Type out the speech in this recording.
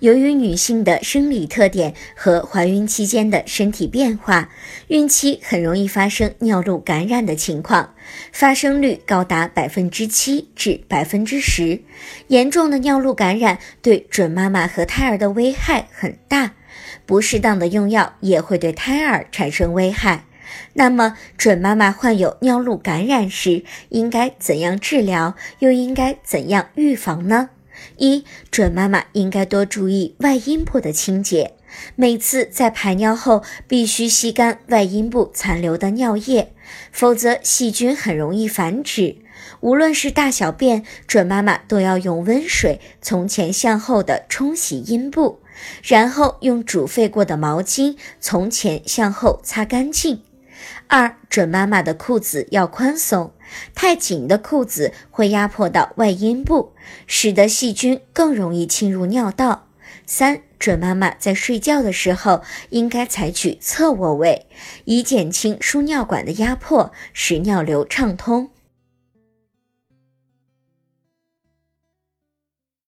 由于女性的生理特点和怀孕期间的身体变化，孕期很容易发生尿路感染的情况，发生率高达百分之七至百分之十。严重的尿路感染对准妈妈和胎儿的危害很大，不适当的用药也会对胎儿产生危害。那么，准妈妈患有尿路感染时，应该怎样治疗，又应该怎样预防呢？一准妈妈应该多注意外阴部的清洁，每次在排尿后必须吸干外阴部残留的尿液，否则细菌很容易繁殖。无论是大小便，准妈妈都要用温水从前向后的冲洗阴部，然后用煮沸过的毛巾从前向后擦干净。二准妈妈的裤子要宽松，太紧的裤子会压迫到外阴部，使得细菌更容易侵入尿道。三准妈妈在睡觉的时候应该采取侧卧位，以减轻输尿管的压迫，使尿流畅通。